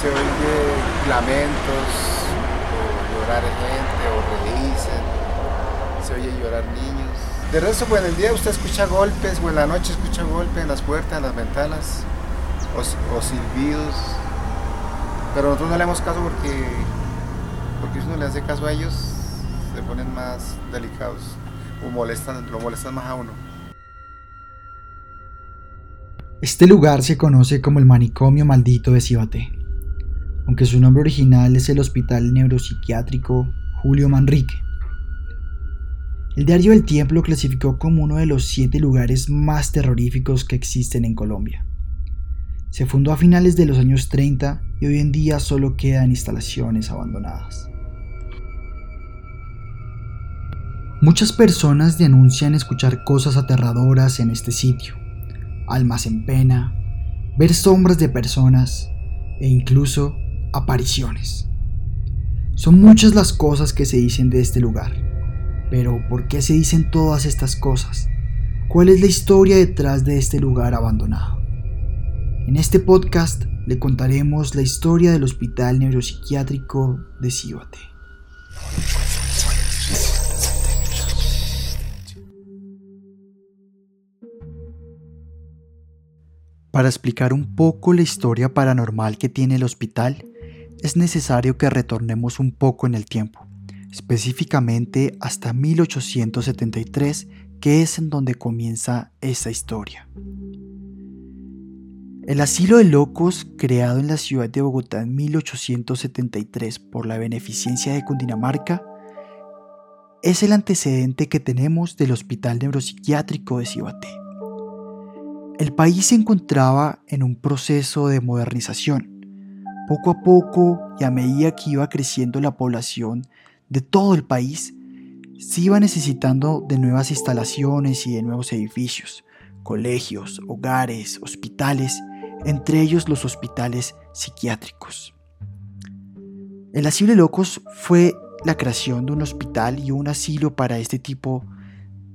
Se oye lamentos, o llorar gente, o reírse, se oye llorar niños. De resto, en el día usted escucha golpes, o en la noche escucha golpes en las puertas, en las ventanas, o, o silbidos. Pero nosotros no le damos caso porque, porque si uno le hace caso a ellos, se ponen más delicados o molestan, lo molestan más a uno. Este lugar se conoce como el manicomio maldito de Cibaté, aunque su nombre original es el Hospital Neuropsiquiátrico Julio Manrique. El diario El Tiempo lo clasificó como uno de los siete lugares más terroríficos que existen en Colombia. Se fundó a finales de los años 30 y hoy en día solo quedan instalaciones abandonadas. Muchas personas denuncian escuchar cosas aterradoras en este sitio almas en pena, ver sombras de personas e incluso apariciones. Son muchas las cosas que se dicen de este lugar, pero ¿por qué se dicen todas estas cosas? ¿Cuál es la historia detrás de este lugar abandonado? En este podcast le contaremos la historia del Hospital Neuropsiquiátrico de Cíbate. Para explicar un poco la historia paranormal que tiene el hospital, es necesario que retornemos un poco en el tiempo, específicamente hasta 1873, que es en donde comienza esa historia. El asilo de locos, creado en la ciudad de Bogotá en 1873 por la beneficencia de Cundinamarca, es el antecedente que tenemos del Hospital Neuropsiquiátrico de Cibaté. El país se encontraba en un proceso de modernización. Poco a poco y a medida que iba creciendo la población de todo el país, se iba necesitando de nuevas instalaciones y de nuevos edificios, colegios, hogares, hospitales, entre ellos los hospitales psiquiátricos. El asilo locos fue la creación de un hospital y un asilo para este tipo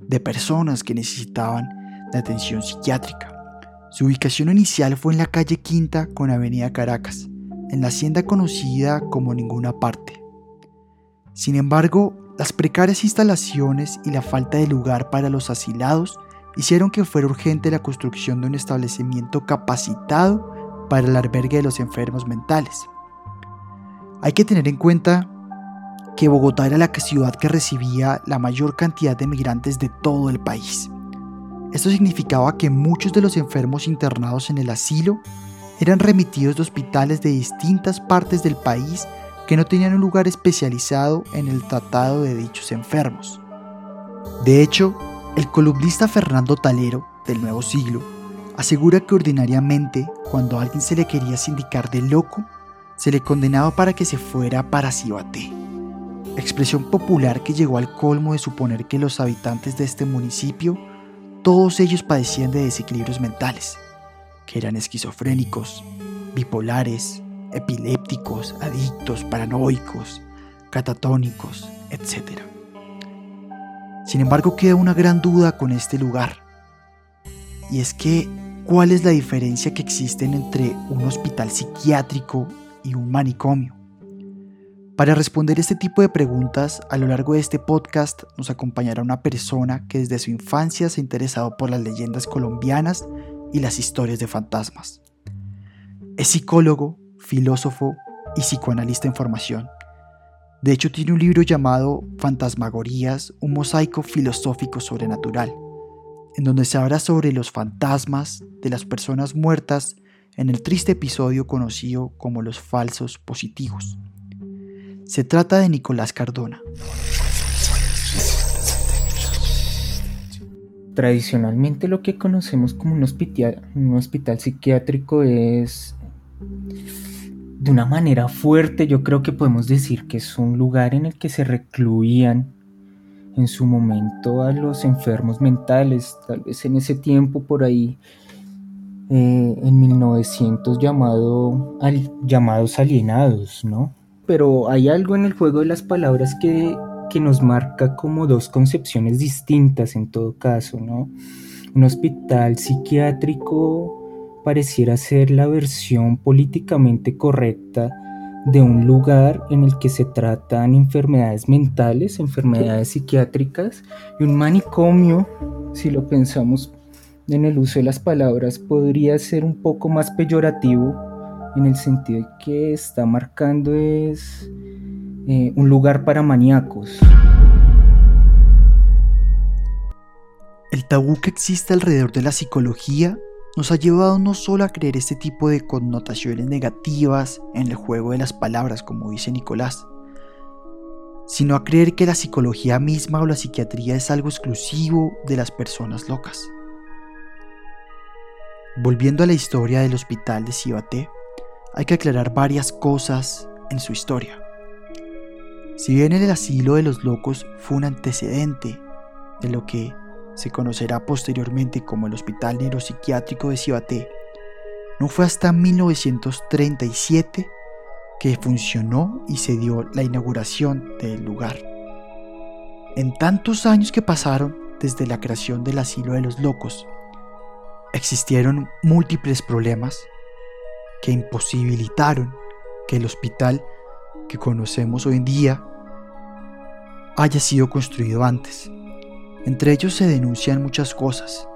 de personas que necesitaban de atención psiquiátrica. Su ubicación inicial fue en la calle Quinta con Avenida Caracas, en la hacienda conocida como Ninguna Parte. Sin embargo, las precarias instalaciones y la falta de lugar para los asilados hicieron que fuera urgente la construcción de un establecimiento capacitado para el albergue de los enfermos mentales. Hay que tener en cuenta que Bogotá era la ciudad que recibía la mayor cantidad de migrantes de todo el país. Esto significaba que muchos de los enfermos internados en el asilo eran remitidos de hospitales de distintas partes del país que no tenían un lugar especializado en el tratado de dichos enfermos. De hecho, el columnista Fernando Talero, del Nuevo Siglo, asegura que ordinariamente, cuando a alguien se le quería sindicar de loco, se le condenaba para que se fuera para Cibaté, expresión popular que llegó al colmo de suponer que los habitantes de este municipio todos ellos padecían de desequilibrios mentales, que eran esquizofrénicos, bipolares, epilépticos, adictos, paranoicos, catatónicos, etc. Sin embargo, queda una gran duda con este lugar. Y es que, ¿cuál es la diferencia que existe entre un hospital psiquiátrico y un manicomio? Para responder este tipo de preguntas, a lo largo de este podcast nos acompañará una persona que desde su infancia se ha interesado por las leyendas colombianas y las historias de fantasmas. Es psicólogo, filósofo y psicoanalista en formación. De hecho, tiene un libro llamado Fantasmagorías, un mosaico filosófico sobrenatural, en donde se habla sobre los fantasmas de las personas muertas en el triste episodio conocido como los falsos positivos. Se trata de Nicolás Cardona. Tradicionalmente lo que conocemos como un hospital, psiquiátrico es de una manera fuerte, yo creo que podemos decir que es un lugar en el que se recluían en su momento a los enfermos mentales, tal vez en ese tiempo por ahí, eh, en 1900 llamado, llamados alienados, ¿no? Pero hay algo en el juego de las palabras que, nos marca como dos concepciones distintas en todo caso, ¿no? Un hospital psiquiátrico pareciera ser la versión políticamente correcta de un lugar en el que se tratan enfermedades mentales, enfermedades psiquiátricas y un manicomio, si lo pensamos en el uso de las palabras, podría ser un poco más peyorativo en el sentido de que está marcando es eh, un lugar para maníacos. El tabú que existe alrededor de la psicología nos ha llevado no solo a creer este tipo de connotaciones negativas en el juego de las palabras, como dice Nicolás, sino a creer que la psicología misma o la psiquiatría es algo exclusivo de las personas locas. Volviendo a la historia del hospital de Cibaté, hay que aclarar varias cosas en su historia. Si bien el asilo de los locos fue un antecedente de lo que se conocerá posteriormente como el Hospital Neuropsiquiátrico de Cibaté, no fue hasta 1937 que funcionó y se dio la inauguración del lugar. En tantos años que pasaron desde la creación del asilo de los locos, existieron múltiples problemas que imposibilitaron que el hospital que conocemos hoy en día haya sido construido antes. Entre ellos se denuncian muchas cosas.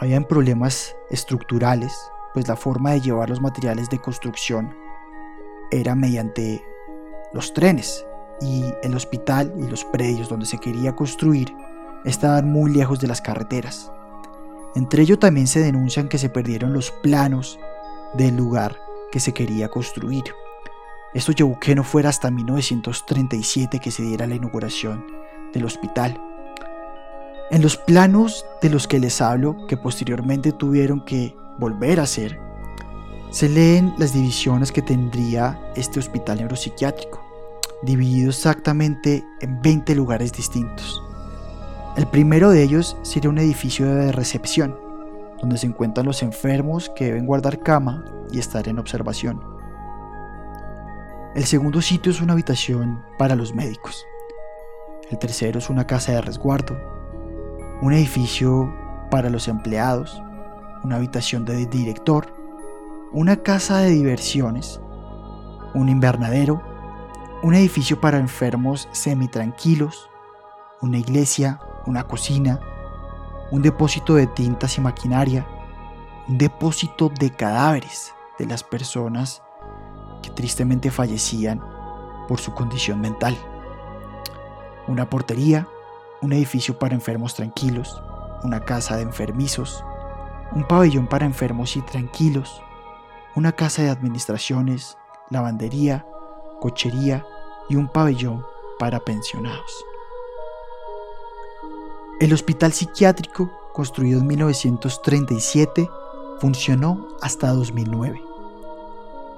Habían problemas estructurales, pues la forma de llevar los materiales de construcción era mediante los trenes y el hospital y los predios donde se quería construir estaban muy lejos de las carreteras. Entre ellos también se denuncian que se perdieron los planos del lugar que se quería construir. Esto llevó que no fuera hasta 1937 que se diera la inauguración del hospital. En los planos de los que les hablo, que posteriormente tuvieron que volver a hacer, se leen las divisiones que tendría este hospital neuropsiquiátrico, dividido exactamente en 20 lugares distintos. El primero de ellos sería un edificio de recepción, donde se encuentran los enfermos que deben guardar cama y estar en observación. El segundo sitio es una habitación para los médicos. El tercero es una casa de resguardo un edificio para los empleados, una habitación de director, una casa de diversiones, un invernadero, un edificio para enfermos semi-tranquilos, una iglesia, una cocina, un depósito de tintas y maquinaria, un depósito de cadáveres de las personas que tristemente fallecían por su condición mental, una portería, un edificio para enfermos tranquilos, una casa de enfermizos, un pabellón para enfermos y tranquilos, una casa de administraciones, lavandería, cochería y un pabellón para pensionados. El hospital psiquiátrico, construido en 1937, funcionó hasta 2009.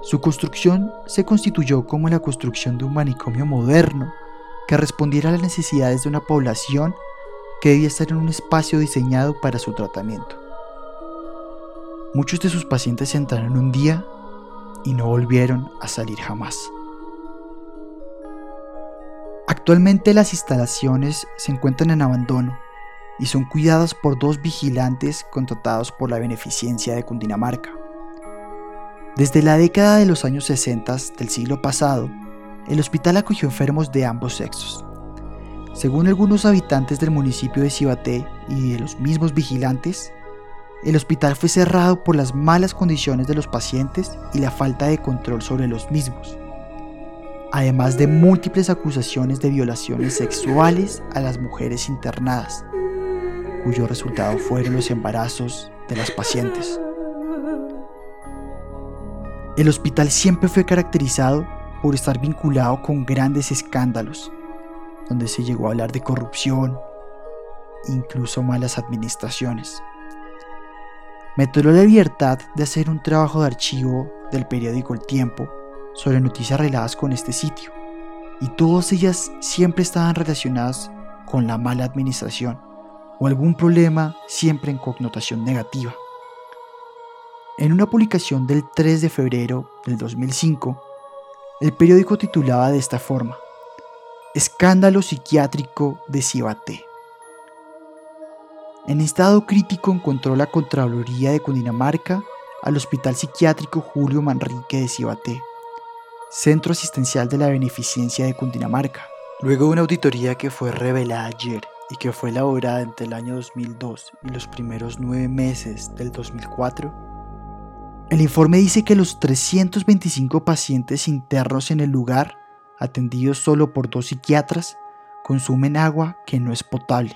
Su construcción se constituyó como la construcción de un manicomio moderno que respondiera a las necesidades de una población que debía estar en un espacio diseñado para su tratamiento. Muchos de sus pacientes entraron un día y no volvieron a salir jamás. Actualmente las instalaciones se encuentran en abandono y son cuidadas por dos vigilantes contratados por la beneficencia de Cundinamarca. Desde la década de los años 60 del siglo pasado, el hospital acogió enfermos de ambos sexos. Según algunos habitantes del municipio de Cibaté y de los mismos vigilantes, el hospital fue cerrado por las malas condiciones de los pacientes y la falta de control sobre los mismos, además de múltiples acusaciones de violaciones sexuales a las mujeres internadas, cuyo resultado fueron los embarazos de las pacientes. El hospital siempre fue caracterizado por estar vinculado con grandes escándalos, donde se llegó a hablar de corrupción, incluso malas administraciones. Me tomó la libertad de hacer un trabajo de archivo del periódico El Tiempo sobre noticias relacionadas con este sitio, y todas ellas siempre estaban relacionadas con la mala administración o algún problema siempre en connotación negativa. En una publicación del 3 de febrero del 2005, el periódico titulaba de esta forma, Escándalo psiquiátrico de Cibaté. En estado crítico encontró la Contraloría de Cundinamarca al Hospital Psiquiátrico Julio Manrique de Cibaté, Centro Asistencial de la Beneficencia de Cundinamarca. Luego de una auditoría que fue revelada ayer y que fue elaborada entre el año 2002 y los primeros nueve meses del 2004, el informe dice que los 325 pacientes internos en el lugar, atendidos solo por dos psiquiatras, consumen agua que no es potable.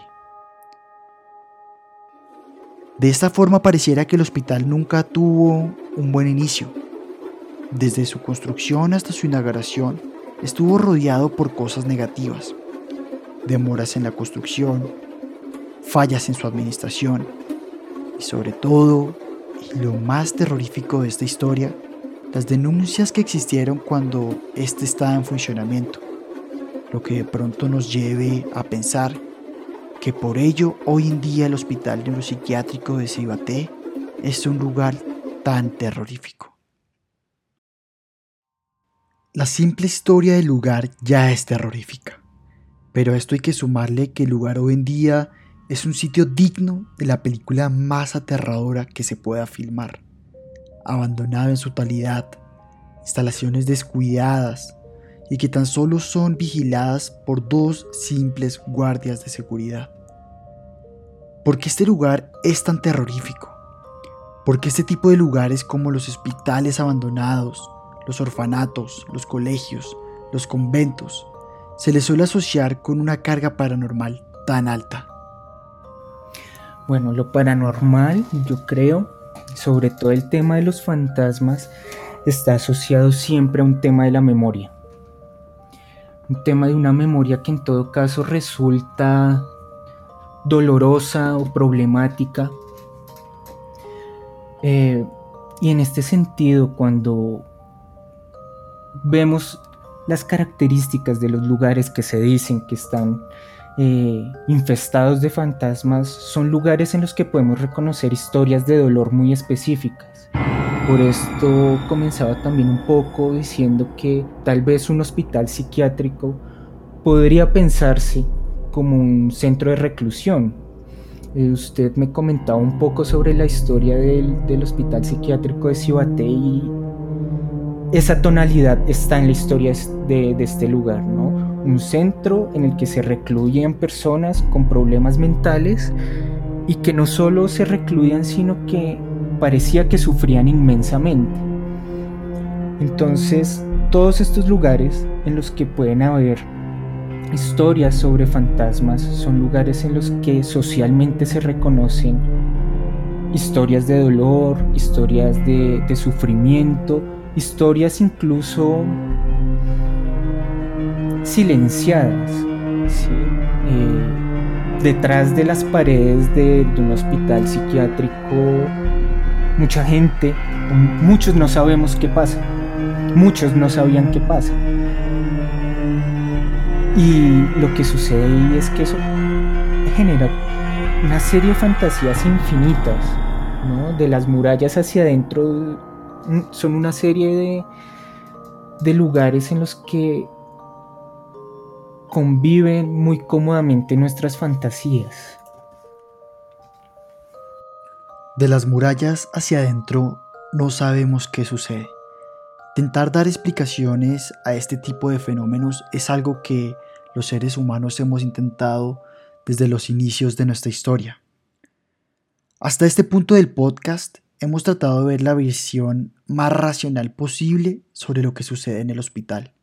De esta forma pareciera que el hospital nunca tuvo un buen inicio. Desde su construcción hasta su inauguración estuvo rodeado por cosas negativas. Demoras en la construcción, fallas en su administración y sobre todo, y lo más terrorífico de esta historia, las denuncias que existieron cuando éste estaba en funcionamiento, lo que de pronto nos lleve a pensar que por ello hoy en día el Hospital Neuropsiquiátrico de Cibaté es un lugar tan terrorífico. La simple historia del lugar ya es terrorífica, pero a esto hay que sumarle que el lugar hoy en día es un sitio digno de la película más aterradora que se pueda filmar. Abandonado en su totalidad, instalaciones descuidadas, y que tan solo son vigiladas por dos simples guardias de seguridad. ¿Por qué este lugar es tan terrorífico? Porque este tipo de lugares como los hospitales abandonados, los orfanatos, los colegios, los conventos, se les suele asociar con una carga paranormal tan alta? Bueno, lo paranormal, yo creo, sobre todo el tema de los fantasmas, está asociado siempre a un tema de la memoria un tema de una memoria que en todo caso resulta dolorosa o problemática. Eh, y en este sentido, cuando vemos las características de los lugares que se dicen que están eh, infestados de fantasmas, son lugares en los que podemos reconocer historias de dolor muy específicas. Por esto comenzaba también un poco diciendo que tal vez un hospital psiquiátrico podría pensarse como un centro de reclusión. Eh, usted me comentaba un poco sobre la historia del, hospital psiquiátrico de Cibaté y esa tonalidad está en la historia de, este lugar, ¿no? Un centro en el que se recluyen personas con problemas mentales y que no solo se recluían, sino que parecía que sufrían inmensamente. Entonces, todos estos lugares en los que pueden haber historias sobre fantasmas son lugares en los que socialmente se reconocen historias de dolor, historias de, sufrimiento, historias incluso silenciadas. Eh, detrás de las paredes de un hospital psiquiátrico mucha gente, muchos no sabemos qué pasa, muchos no sabían qué pasa. Y lo que sucede ahí es que eso genera una serie de fantasías infinitas, ¿no? De las murallas hacia adentro son una serie de, de lugares en los que conviven muy cómodamente nuestras fantasías. De las murallas hacia adentro no sabemos qué sucede. Intentar dar explicaciones a este tipo de fenómenos es algo que los seres humanos hemos intentado desde los inicios de nuestra historia. Hasta este punto del podcast hemos tratado de ver la visión más racional posible sobre lo que sucede en el hospital.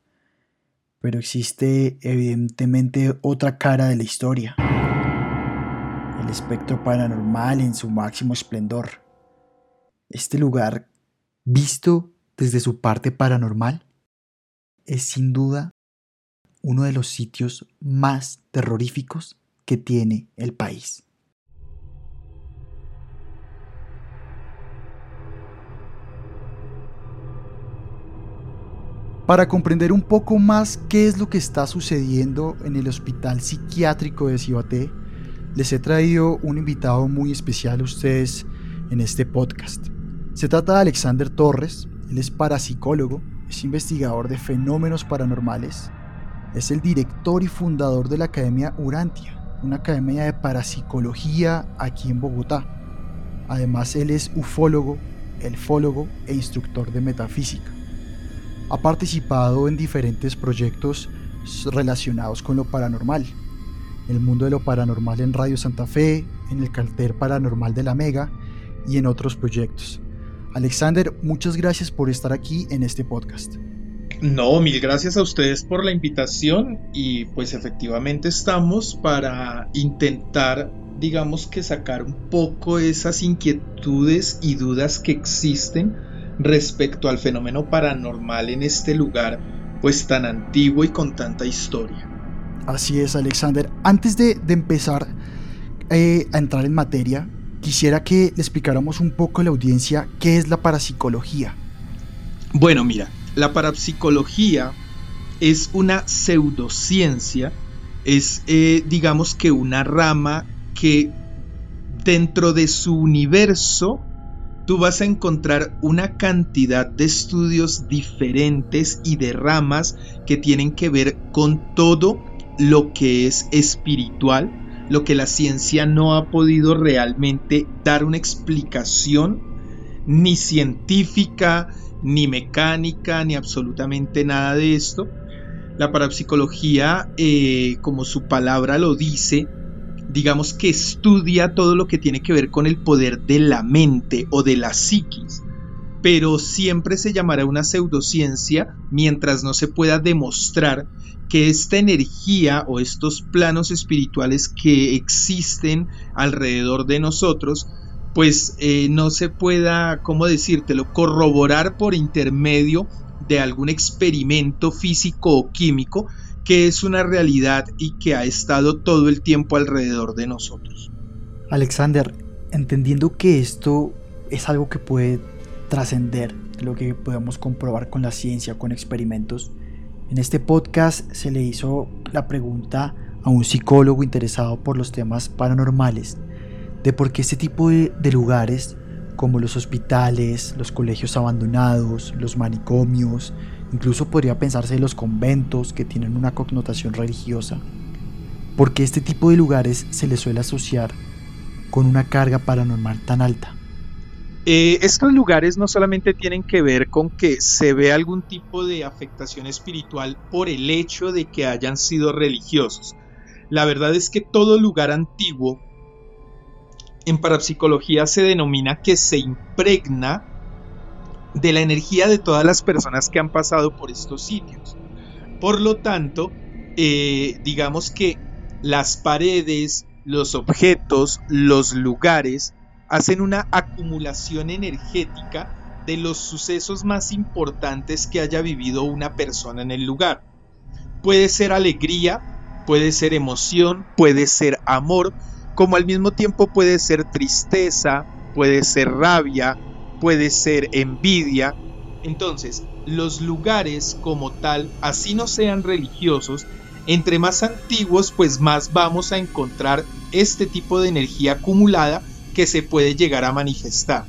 Pero existe evidentemente otra cara de la historia el espectro paranormal en su máximo esplendor. Este lugar, visto desde su parte paranormal, es sin duda uno de los sitios más terroríficos que tiene el país. Para comprender un poco más qué es lo que está sucediendo en el Hospital Psiquiátrico de Cibaté, les he traído un invitado muy especial a ustedes en este podcast. Se trata de Alexander Torres, él es parapsicólogo, es investigador de fenómenos paranormales, es el director y fundador de la Academia Urantia, una academia de parapsicología aquí en Bogotá. Además, él es ufólogo elfólogo e instructor de metafísica. Ha participado en diferentes proyectos relacionados con lo paranormal. El mundo de lo paranormal en Radio Santa Fe, en el cartel paranormal de la Mega y en otros proyectos. Alexander, muchas gracias por estar aquí en este podcast. No, mil gracias a ustedes por la invitación y pues efectivamente estamos para intentar digamos que sacar un poco esas inquietudes y dudas que existen respecto al fenómeno paranormal en este lugar pues tan antiguo y con tanta historia. Así es, Alexander. Antes de, empezar eh, a entrar en materia, quisiera que le explicáramos un poco a la audiencia qué es la parapsicología. Bueno, mira, la parapsicología es una pseudociencia, es eh, digamos que una rama que dentro de su universo tú vas a encontrar una cantidad de estudios diferentes y de ramas que tienen que ver con todo lo que es espiritual, lo que la ciencia no ha podido realmente dar una explicación ni científica, ni mecánica, ni absolutamente nada de esto. La parapsicología, eh, como su palabra lo dice, digamos que estudia todo lo que tiene que ver con el poder de la mente o de la psiquis, pero siempre se llamará una pseudociencia mientras no se pueda demostrar que esta energía o estos planos espirituales que existen alrededor de nosotros, pues eh, no se pueda, ¿cómo decírtelo?, corroborar por intermedio de algún experimento físico o químico, que es una realidad y que ha estado todo el tiempo alrededor de nosotros. Alexander, entendiendo que esto es algo que puede trascender lo que podemos comprobar con la ciencia, con experimentos, en este podcast se le hizo la pregunta a un psicólogo interesado por los temas paranormales de por qué este tipo de, de lugares como los hospitales, los colegios abandonados, los manicomios, Incluso podría pensarse en los conventos que tienen una connotación religiosa, porque este tipo de lugares se les suele asociar con una carga paranormal tan alta. Eh, estos lugares no solamente tienen que ver con que se ve algún tipo de afectación espiritual por el hecho de que hayan sido religiosos. La verdad es que todo lugar antiguo en parapsicología se denomina que se impregna de la energía de todas las personas que han pasado por estos sitios. Por lo tanto, eh, digamos que las paredes, los objetos, los lugares hacen una acumulación energética de los sucesos más importantes que haya vivido una persona en el lugar. Puede ser alegría, puede ser emoción, puede ser amor, como al mismo tiempo puede ser tristeza, puede ser rabia, puede ser envidia. Entonces, los lugares como tal, así no sean religiosos, entre más antiguos, pues más vamos a encontrar este tipo de energía acumulada que se puede llegar a manifestar.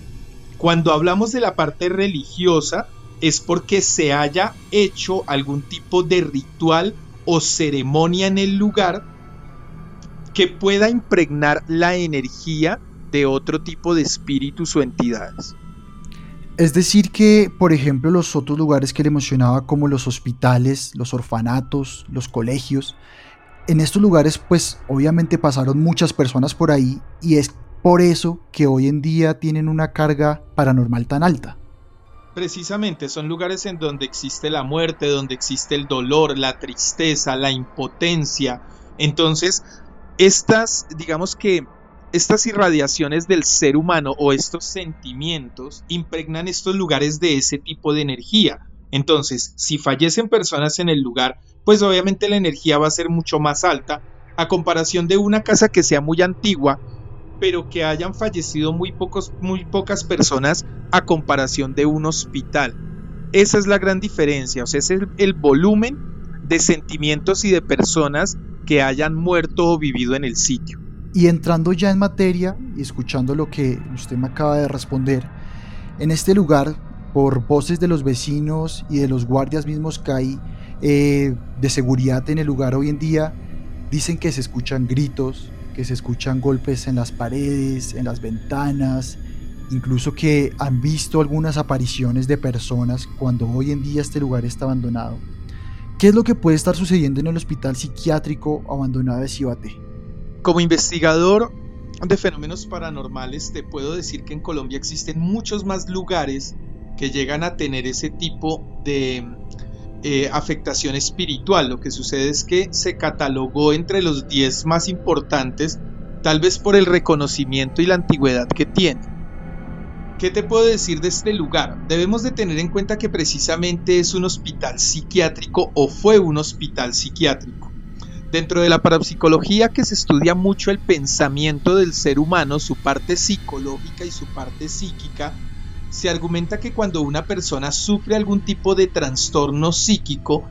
Cuando hablamos de la parte religiosa, es porque se haya hecho algún tipo de ritual o ceremonia en el lugar que pueda impregnar la energía de otro tipo de espíritus o entidades. Es decir que, por ejemplo, los otros lugares que le mencionaba como los hospitales, los orfanatos, los colegios, en estos lugares pues obviamente pasaron muchas personas por ahí y es por eso que hoy en día tienen una carga paranormal tan alta. Precisamente son lugares en donde existe la muerte, donde existe el dolor, la tristeza, la impotencia. Entonces, estas, digamos que estas irradiaciones del ser humano o estos sentimientos impregnan estos lugares de ese tipo de energía. Entonces, si fallecen personas en el lugar, pues obviamente la energía va a ser mucho más alta a comparación de una casa que sea muy antigua, pero que hayan fallecido muy, pocos, muy pocas personas a comparación de un hospital. Esa es la gran diferencia, o sea, es el volumen de sentimientos y de personas que hayan muerto o vivido en el sitio. Y entrando ya en materia y escuchando lo que usted me acaba de responder, en este lugar, por voces de los vecinos y de los guardias mismos que hay eh, de seguridad en el lugar hoy en día, dicen que se escuchan gritos, que se escuchan golpes en las paredes, en las ventanas, incluso que han visto algunas apariciones de personas cuando hoy en día este lugar está abandonado. ¿Qué es lo que puede estar sucediendo en el hospital psiquiátrico abandonado de Cibate? Como investigador de fenómenos paranormales, te puedo decir que en Colombia existen muchos más lugares que llegan a tener ese tipo de eh, afectación espiritual. Lo que sucede es que se catalogó entre los 10 más importantes, tal vez por el reconocimiento y la antigüedad que tiene. ¿Qué te puedo decir de este lugar? Debemos de tener en cuenta que precisamente es un hospital psiquiátrico o fue un hospital psiquiátrico. Dentro de la parapsicología que se estudia mucho el pensamiento del ser humano, su parte psicológica y su parte psíquica, se argumenta que cuando una persona sufre algún tipo de trastorno psíquico,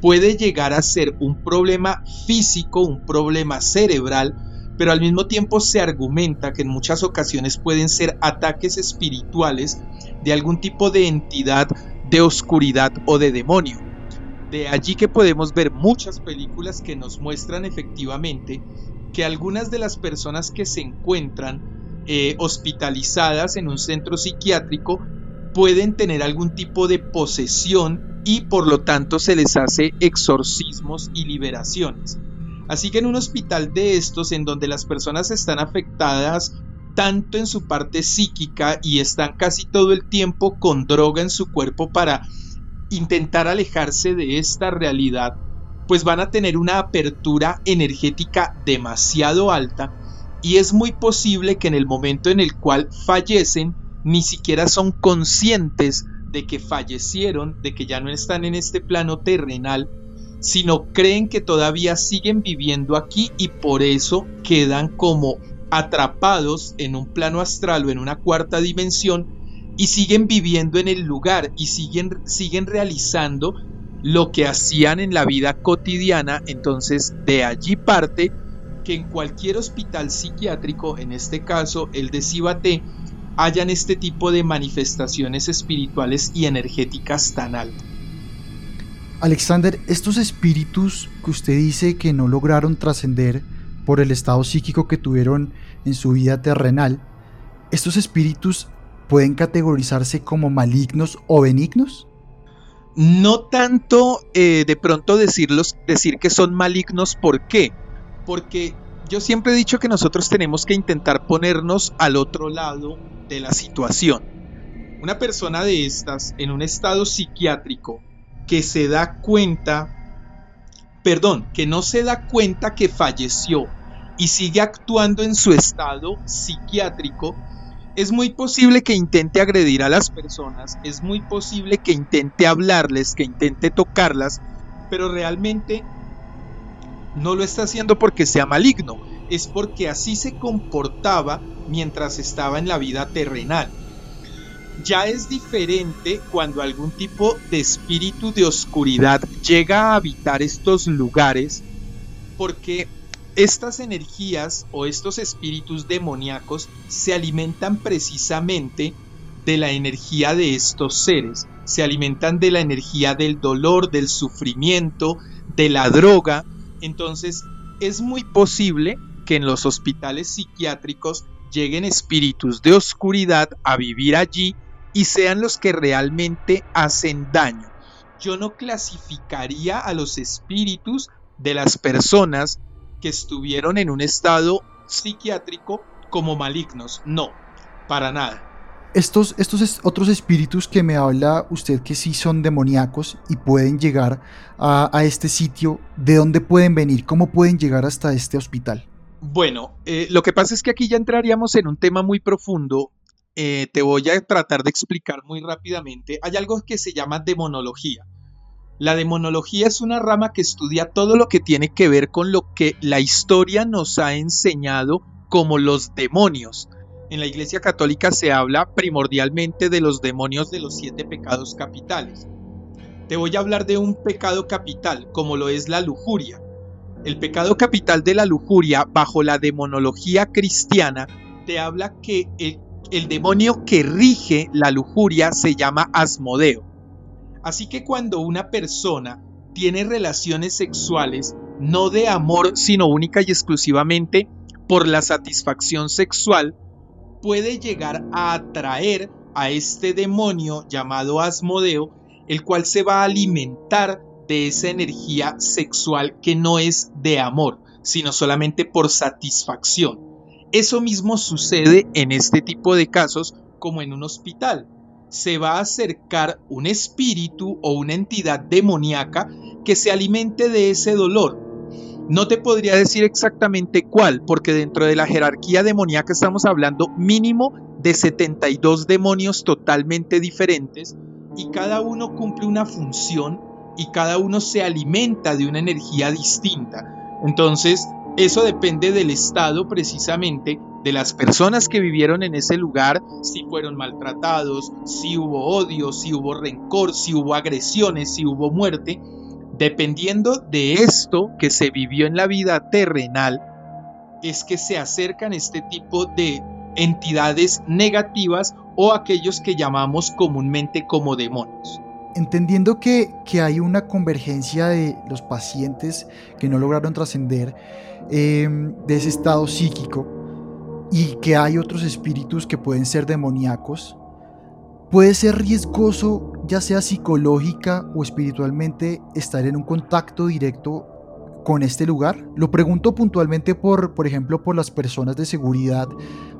puede llegar a ser un problema físico, un problema cerebral, pero al mismo tiempo se argumenta que en muchas ocasiones pueden ser ataques espirituales de algún tipo de entidad de oscuridad o de demonio. De allí que podemos ver muchas películas que nos muestran efectivamente que algunas de las personas que se encuentran eh, hospitalizadas en un centro psiquiátrico pueden tener algún tipo de posesión y por lo tanto se les hace exorcismos y liberaciones. Así que en un hospital de estos en donde las personas están afectadas tanto en su parte psíquica y están casi todo el tiempo con droga en su cuerpo para intentar alejarse de esta realidad, pues van a tener una apertura energética demasiado alta y es muy posible que en el momento en el cual fallecen ni siquiera son conscientes de que fallecieron, de que ya no están en este plano terrenal, sino creen que todavía siguen viviendo aquí y por eso quedan como atrapados en un plano astral o en una cuarta dimensión y siguen viviendo en el lugar y siguen, siguen realizando lo que hacían en la vida cotidiana, entonces de allí parte que en cualquier hospital psiquiátrico, en este caso el de Cibate, hayan este tipo de manifestaciones espirituales y energéticas tan altas. Alexander, estos espíritus que usted dice que no lograron trascender por el estado psíquico que tuvieron en su vida terrenal, ¿estos espíritus pueden categorizarse como malignos o benignos? No tanto eh, de pronto decirlos, decir que son malignos, ¿por qué? porque yo siempre he dicho que nosotros tenemos que intentar ponernos al otro lado de la situación. Una persona de estas en un estado psiquiátrico que se da cuenta, perdón, que no se da cuenta que falleció y sigue actuando en su estado psiquiátrico, es muy posible que intente agredir a las personas, es muy posible que intente hablarles, que intente tocarlas, pero realmente no lo está haciendo porque sea maligno, es porque así se comportaba mientras estaba en la vida terrenal. Ya es diferente cuando algún tipo de espíritu de oscuridad llega a habitar estos lugares porque estas energías o estos espíritus demoníacos se alimentan precisamente de la energía de estos seres, se alimentan de la energía del dolor, del sufrimiento, de la droga, entonces, es muy posible que en los hospitales psiquiátricos lleguen espíritus de oscuridad a vivir allí y sean los que realmente hacen daño. Yo no clasificaría a los espíritus de las personas que estuvieron en un estado psiquiátrico como malignos. No, para nada. Estos, estos otros espíritus que me habla usted que sí son demoníacos y pueden llegar a, este sitio, ¿de dónde pueden venir? ¿Cómo pueden llegar hasta este hospital? Bueno, eh, lo que pasa es que aquí ya entraríamos en un tema muy profundo. Eh, te voy a tratar de explicar muy rápidamente. Hay algo que se llama demonología. La demonología es una rama que estudia todo lo que tiene que ver con lo que la historia nos ha enseñado como los demonios en la Iglesia Católica se habla primordialmente de los demonios de los siete pecados capitales. Te voy a hablar de un pecado capital, como lo es la lujuria. El pecado capital de la lujuria, bajo la demonología cristiana, te habla que el, demonio que rige la lujuria se llama Asmodeo. Así que cuando una persona tiene relaciones sexuales, no de amor, sino única y exclusivamente por la satisfacción sexual, puede llegar a atraer a este demonio llamado Asmodeo, el cual se va a alimentar de esa energía sexual que no es de amor, sino solamente por satisfacción. Eso mismo sucede en este tipo de casos como en un hospital. Se va a acercar un espíritu o una entidad demoníaca que se alimente de ese dolor. No te podría decir exactamente cuál, porque dentro de la jerarquía demoníaca estamos hablando mínimo de 72 demonios totalmente diferentes y cada uno cumple una función y cada uno se alimenta de una energía distinta. Entonces, eso depende del estado precisamente de las personas que vivieron en ese lugar, si fueron maltratados, si hubo odio, si hubo rencor, si hubo agresiones, si hubo muerte. Dependiendo de esto que se vivió en la vida terrenal, es que se acercan este tipo de entidades negativas o aquellos que llamamos comúnmente como demonios. Entendiendo que, hay una convergencia de los pacientes que no lograron trascender em, de ese estado psíquico y que hay otros espíritus que pueden ser demoníacos, puede ser riesgoso, ya sea psicológica o espiritualmente, estar en un contacto directo con este lugar? Lo pregunto puntualmente por, por ejemplo, por las personas de seguridad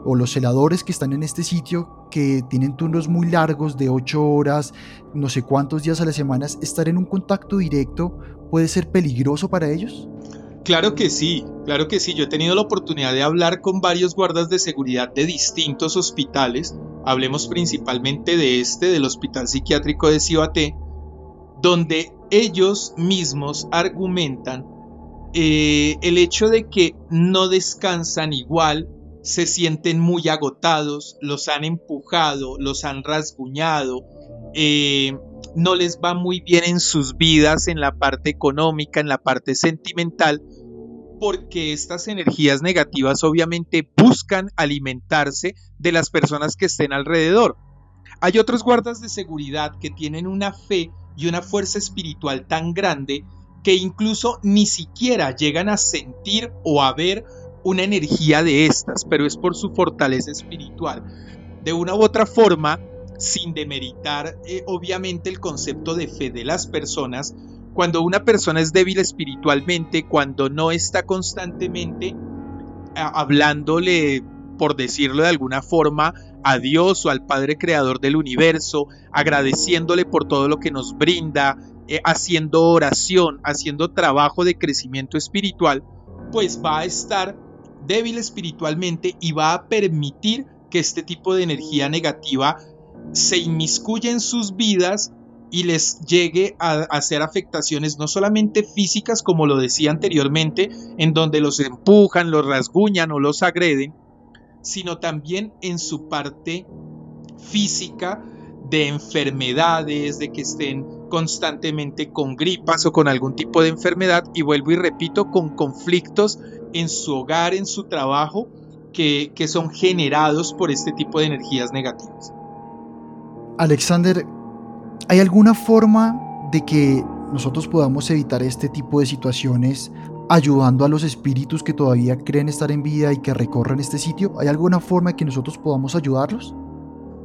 o los celadores que están en este sitio que tienen turnos muy largos de 8 horas, no sé cuántos días a la semana, estar en un contacto directo puede ser peligroso para ellos? Claro que sí, claro que sí. Yo he tenido la oportunidad de hablar con varios guardas de seguridad de distintos hospitales. Hablemos principalmente de este, del Hospital Psiquiátrico de Cibaté, donde ellos mismos argumentan eh, el hecho de que no descansan igual, se sienten muy agotados, los han empujado, los han rasguñado, eh, no les va muy bien en sus vidas, en la parte económica, en la parte sentimental, porque estas energías negativas obviamente buscan alimentarse de las personas que estén alrededor. Hay otros guardas de seguridad que tienen una fe y una fuerza espiritual tan grande que incluso ni siquiera llegan a sentir o a ver una energía de estas, pero es por su fortaleza espiritual. De una u otra forma, sin demeritar eh, obviamente el concepto de fe de las personas, cuando una persona es débil espiritualmente, cuando no está constantemente hablándole, por decirlo de alguna forma, a Dios o al Padre Creador del universo, agradeciéndole por todo lo que nos brinda, eh, haciendo oración, haciendo trabajo de crecimiento espiritual, pues va a estar débil espiritualmente y va a permitir que este tipo de energía negativa se inmiscuya en sus vidas y les llegue a hacer afectaciones no solamente físicas, como lo decía anteriormente, en donde los empujan, los rasguñan o los agreden, sino también en su parte física de enfermedades, de que estén constantemente con gripas o con algún tipo de enfermedad y vuelvo y repito, con conflictos en su hogar, en su trabajo, que, que son generados por este tipo de energías negativas. Alexander, ¿hay alguna forma de que nosotros podamos evitar este tipo de situaciones ayudando a los espíritus que todavía creen estar en vida y que recorren este sitio? ¿Hay alguna forma de que nosotros podamos ayudarlos?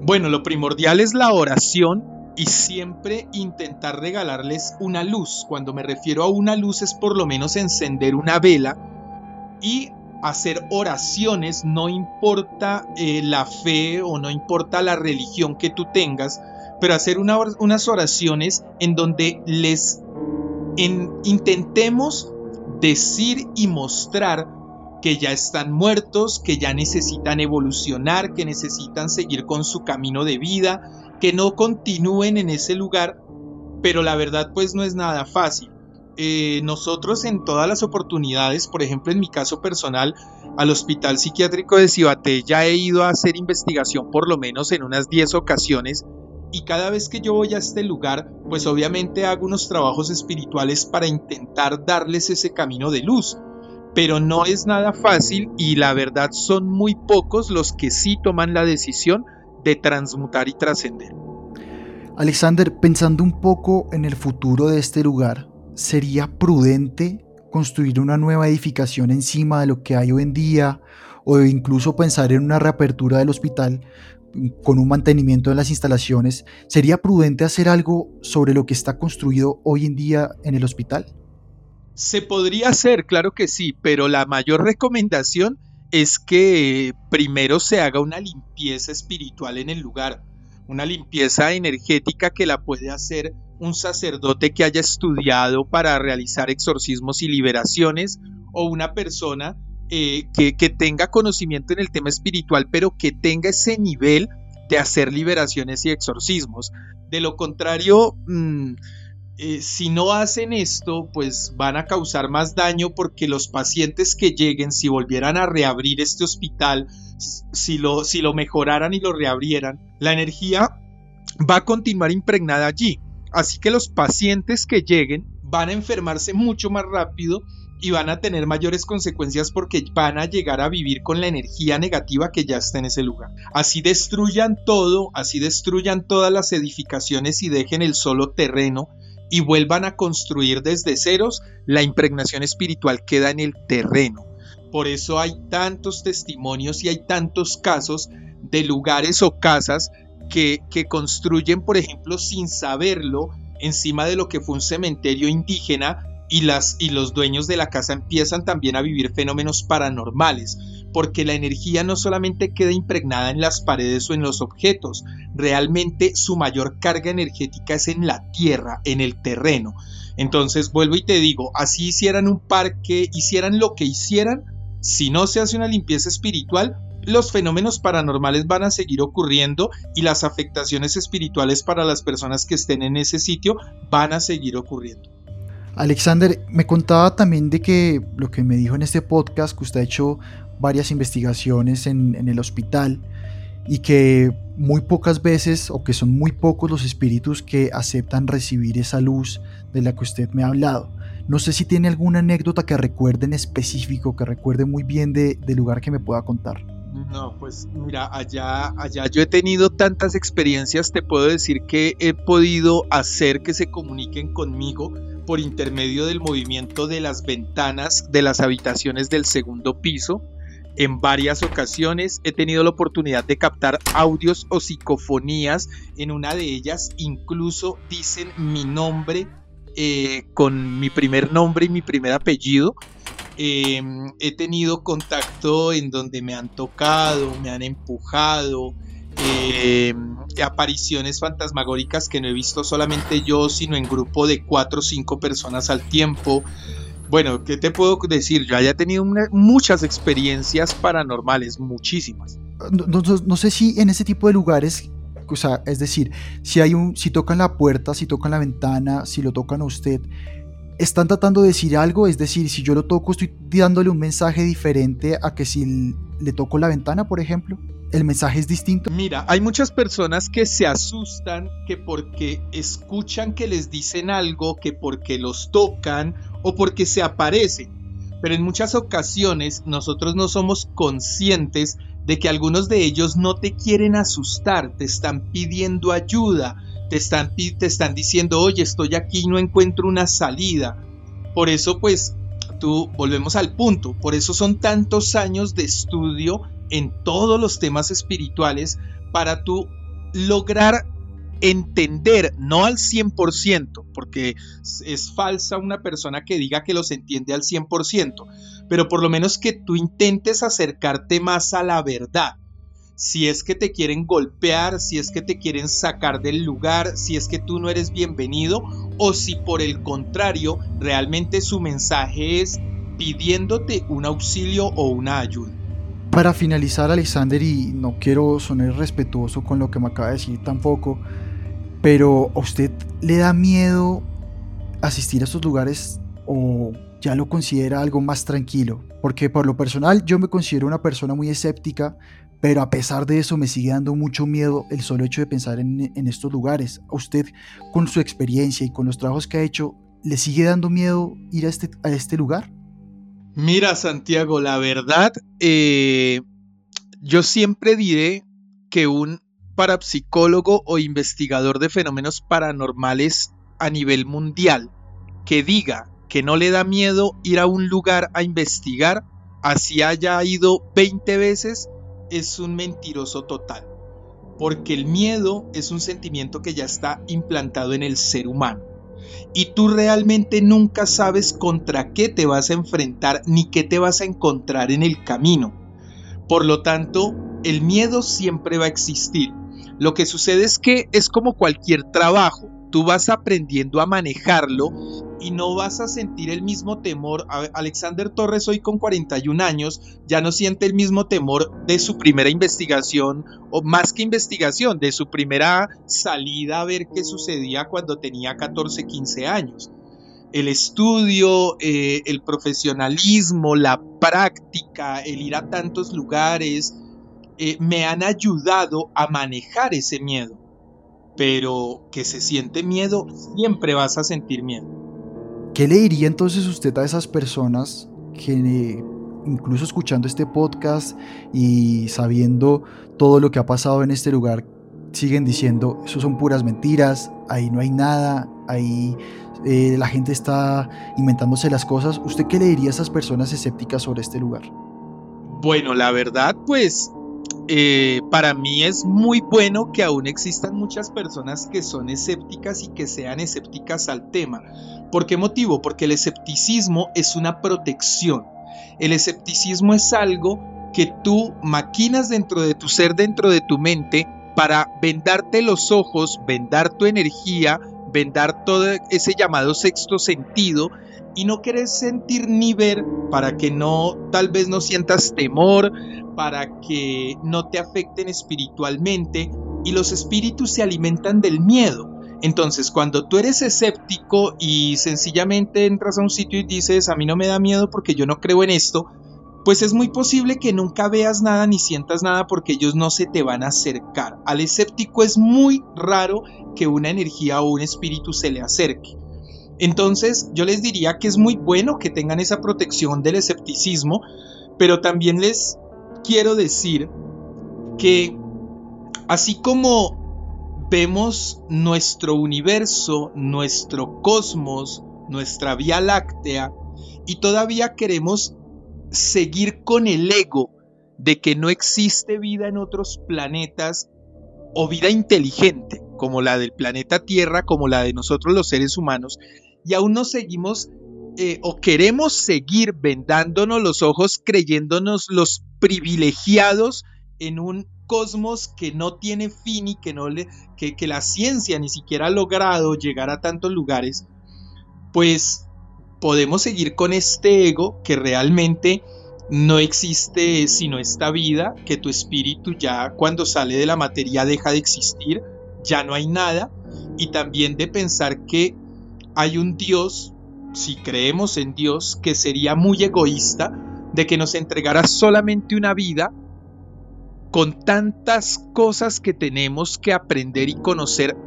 Bueno, lo primordial es la oración y siempre intentar regalarles una luz. Cuando me refiero a una luz es por lo menos encender una vela y hacer oraciones, no importa eh, la fe o no importa la religión que tú tengas, pero hacer unas oraciones en donde les intentemos decir y mostrar que ya están muertos, que ya necesitan evolucionar, que necesitan seguir con su camino de vida, que no continúen en ese lugar, pero la verdad pues no es nada fácil. Eh, nosotros en todas las oportunidades, por ejemplo en mi caso personal, al Hospital Psiquiátrico de Cibaté ya he ido a hacer investigación por lo menos en unas 10 ocasiones y cada vez que yo voy a este lugar, pues obviamente hago unos trabajos espirituales para intentar darles ese camino de luz pero no es nada fácil y la verdad son muy pocos los que sí toman la decisión de transmutar y trascender. Alexander, pensando un poco en el futuro de este lugar, ¿sería prudente construir una nueva edificación encima de lo que hay hoy en día o incluso pensar en una reapertura del hospital con un mantenimiento de las instalaciones, ¿sería prudente hacer algo sobre lo que está construido hoy en día en el hospital? Se podría hacer, claro que sí, pero la mayor recomendación es que primero se haga una limpieza espiritual en el lugar, una limpieza energética que la puede hacer un sacerdote que haya estudiado para realizar exorcismos y liberaciones o una persona eh, que, tenga conocimiento en el tema espiritual, pero que tenga ese nivel de hacer liberaciones y exorcismos. De lo contrario, mm, eh, si no hacen esto, pues van a causar más daño porque los pacientes que lleguen, si volvieran a reabrir este hospital, si lo, si lo mejoraran y lo reabrieran, la energía va a continuar impregnada allí. Así que los pacientes que lleguen van a enfermarse mucho más rápido y van a tener mayores consecuencias porque van a llegar a vivir con la energía negativa que ya está en ese lugar. Así destruyan todo, así destruyan todas las edificaciones y dejen el solo terreno y vuelvan a construir desde ceros, la impregnación espiritual queda en el terreno. Por eso hay tantos testimonios y hay tantos casos de lugares o casas que, construyen, por ejemplo, sin saberlo, encima de lo que fue un cementerio indígena y los dueños de la casa empiezan también a vivir fenómenos paranormales, porque la energía no solamente queda impregnada en las paredes o en los objetos, realmente su mayor carga energética es en la tierra, en el terreno. Entonces vuelvo y te digo, así hicieran un parque, hicieran lo que hicieran, si no se hace una limpieza espiritual, los fenómenos paranormales van a seguir ocurriendo y las afectaciones espirituales para las personas que estén en ese sitio van a seguir ocurriendo. Alexander, me contaba también de que lo que me dijo en este podcast, que usted ha hecho varias investigaciones en, el hospital y que muy pocas veces o que son muy pocos los espíritus que aceptan recibir esa luz de la que usted me ha hablado. No sé si tiene alguna anécdota que recuerde en específico, que recuerde muy bien de, del lugar que me pueda contar. No, pues mira, allá, allá yo he tenido tantas experiencias, te puedo decir que he podido hacer que se comuniquen conmigo por intermedio del movimiento de las ventanas de las habitaciones del segundo piso en varias ocasiones he tenido la oportunidad de captar audios o psicofonías. En una de ellas incluso dicen mi nombre eh, con mi primer nombre y mi primer apellido. Em, he tenido contacto en donde me han tocado, me han empujado, em, apariciones fantasmagóricas que no he visto solamente yo, sino en grupo de cuatro o cinco personas al tiempo. Bueno, ¿qué te puedo decir? Yo haya tenido muchas experiencias paranormales, muchísimas. No, sé si en ese tipo de lugares, o sea, es decir, si hay un, si tocan la puerta, si tocan la ventana, si lo tocan a usted, están tratando de decir algo, es decir, si yo lo toco, estoy dándole un mensaje diferente a que si le toco la ventana, por ejemplo el mensaje es distinto. Mira, hay muchas personas que se asustan que porque escuchan que les dicen algo, que porque los tocan o porque se aparecen. Pero en muchas ocasiones nosotros no somos conscientes de que algunos de ellos no te quieren asustar, te están pidiendo ayuda, te están, te están diciendo, oye, estoy aquí, no encuentro una salida. Por eso pues tú volvemos al punto, por eso son tantos años de estudio en todos los temas espirituales para tú lograr entender, no al 100%, porque es falsa una persona que diga que los entiende al 100%, pero por lo menos que tú intentes acercarte más a la verdad. Si es que te quieren golpear, si es que te quieren sacar del lugar, si es que tú no eres bienvenido, o si por el contrario realmente su mensaje es pidiéndote un auxilio o una ayuda. Para finalizar, Alexander, y no quiero sonar respetuoso con lo que me acaba de decir tampoco, pero ¿a usted le da miedo asistir a estos lugares o ya lo considera algo más tranquilo? Porque por lo personal yo me considero una persona muy escéptica, pero a pesar de eso me sigue dando mucho miedo el solo hecho de pensar en, estos lugares. ¿A usted, con su experiencia y con los trabajos que ha hecho, le sigue dando miedo ir a este, este lugar? Mira, Santiago, la verdad, eh, yo siempre diré que un parapsicólogo o investigador de fenómenos paranormales a nivel mundial que diga que no le da miedo ir a un lugar a investigar, así haya ido 20 veces, es un mentiroso total. Porque el miedo es un sentimiento que ya está implantado en el ser humano. Y tú realmente nunca sabes contra qué te vas a enfrentar ni qué te vas a encontrar en el camino. Por lo tanto, el miedo siempre va a existir. Lo que sucede es que es como cualquier trabajo tú vas aprendiendo a manejarlo y no vas a sentir el mismo temor. Alexander Torres hoy con 41 años ya no siente el mismo temor de su primera investigación o más que investigación, de su primera salida a ver qué sucedía cuando tenía 14, 15 años. El estudio, eh, el profesionalismo, la práctica, el ir a tantos lugares, eh, me han ayudado a manejar ese miedo pero que se siente miedo, siempre vas a sentir miedo. ¿Qué le diría entonces usted a esas personas que incluso escuchando este podcast y sabiendo todo lo que ha pasado en este lugar, siguen diciendo, eso son puras mentiras, ahí no hay nada, ahí eh, la gente está inventándose las cosas. ¿Usted qué le diría a esas personas escépticas sobre este lugar? Bueno, la verdad, pues eh, para mí es muy bueno que aún existan muchas personas que son escépticas y que sean escépticas al tema. ¿Por qué motivo? Porque el escepticismo es una protección. El escepticismo es algo que tú maquinas dentro de tu ser, dentro de tu mente, para vendarte los ojos, vendar tu energía, vendar todo ese llamado sexto sentido y no quieres sentir ni ver para que no, tal vez no sientas temor, para que no te afecten espiritualmente y los espíritus se alimentan del miedo. Entonces, cuando tú eres escéptico y sencillamente entras a un sitio y dices, a mí no me da miedo porque yo no creo en esto, pues es muy posible que nunca veas nada ni sientas nada porque ellos no se te van a acercar. Al escéptico es muy raro que una energía o un espíritu se le acerque. Entonces yo les diría que es muy bueno que tengan esa protección del escepticismo, pero también les quiero decir que así como vemos nuestro universo, nuestro cosmos, nuestra Vía Láctea, y todavía queremos seguir con el ego de que no existe vida en otros planetas o vida inteligente, como la del planeta Tierra, como la de nosotros los seres humanos, y aún nos seguimos eh, o queremos seguir vendándonos los ojos creyéndonos los privilegiados en un cosmos que no tiene fin y que, no le, que, que la ciencia ni siquiera ha logrado llegar a tantos lugares, pues podemos seguir con este ego que realmente no existe sino esta vida, que tu espíritu ya cuando sale de la materia deja de existir, ya no hay nada, y también de pensar que hay un Dios, si creemos en Dios, que sería muy egoísta de que nos entregara solamente una vida con tantas cosas que tenemos que aprender y conocer,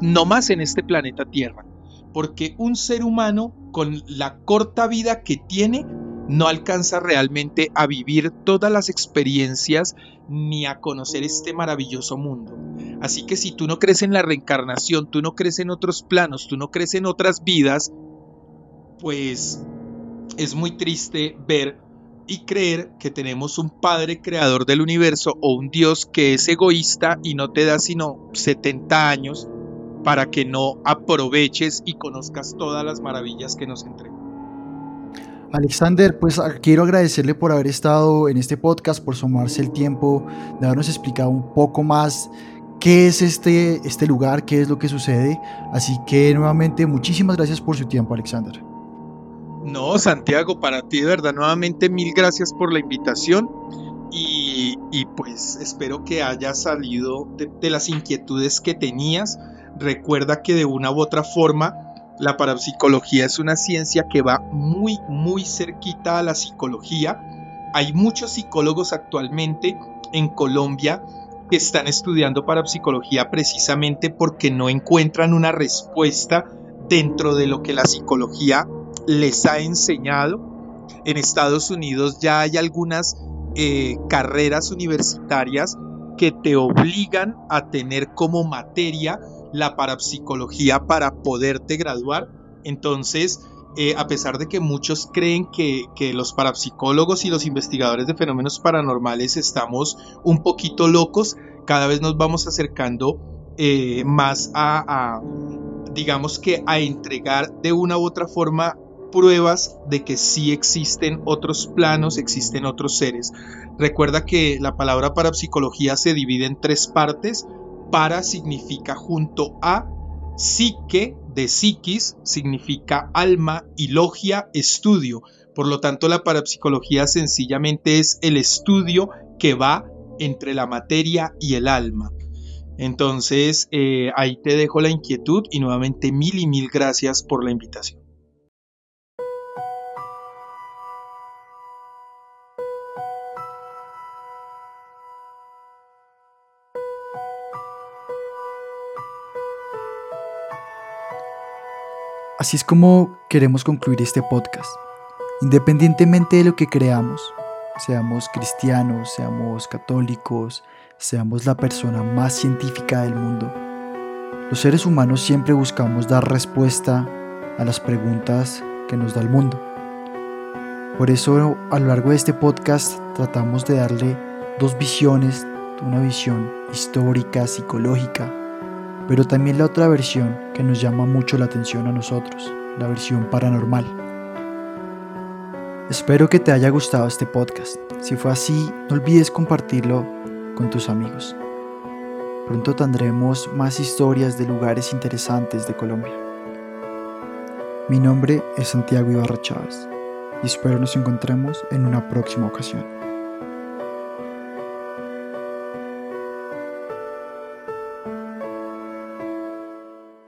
no más en este planeta Tierra. Porque un ser humano con la corta vida que tiene no alcanza realmente a vivir todas las experiencias ni a conocer este maravilloso mundo. Así que si tú no crees en la reencarnación, tú no crees en otros planos, tú no crees en otras vidas, pues es muy triste ver y creer que tenemos un Padre creador del universo o un Dios que es egoísta y no te da sino 70 años para que no aproveches y conozcas todas las maravillas que nos entrega. Alexander, pues ah, quiero agradecerle por haber estado en este podcast, por sumarse el tiempo, de habernos explicado un poco más qué es este, este lugar, qué es lo que sucede. Así que nuevamente muchísimas gracias por su tiempo, Alexander. No, Santiago, para ti de verdad nuevamente mil gracias por la invitación y, pues espero que hayas salido de las inquietudes que tenías. Recuerda que de una u otra forma la parapsicología es una ciencia que va muy, muy cerquita a la psicología. Hay muchos psicólogos actualmente en Colombia que están estudiando parapsicología precisamente porque no encuentran una respuesta dentro de lo que la psicología les ha enseñado. En Estados Unidos ya hay algunas eh, carreras universitarias que te obligan a tener como materia la parapsicología para poderte graduar. Entonces, eh, a pesar de que muchos creen que, los parapsicólogos y los investigadores de fenómenos paranormales estamos un poquito locos, cada vez nos vamos acercando eh, más a, digamos que a entregar de una u otra forma pruebas de que sí existen otros planos, existen otros seres. Recuerda que la palabra parapsicología se divide en tres partes. Para significa junto a, psique de psiquis significa alma y logia estudio. Por lo tanto, la parapsicología sencillamente es el estudio que va entre la materia y el alma. Entonces, eh, ahí te dejo la inquietud y nuevamente mil y mil gracias por la invitación. Así es como queremos concluir este podcast. Independientemente de lo que creamos, seamos cristianos, seamos católicos, seamos la persona más científica del mundo, los seres humanos siempre buscamos dar respuesta a las preguntas que nos da el mundo. Por eso a lo largo de este podcast tratamos de darle dos visiones, una visión histórica, psicológica, pero también la otra versión que nos llama mucho la atención a nosotros, la versión paranormal. Espero que te haya gustado este podcast. Si fue así, no olvides compartirlo con tus amigos. Pronto tendremos más historias de lugares interesantes de Colombia. Mi nombre es Santiago Ibarra Chávez y espero nos encontremos en una próxima ocasión.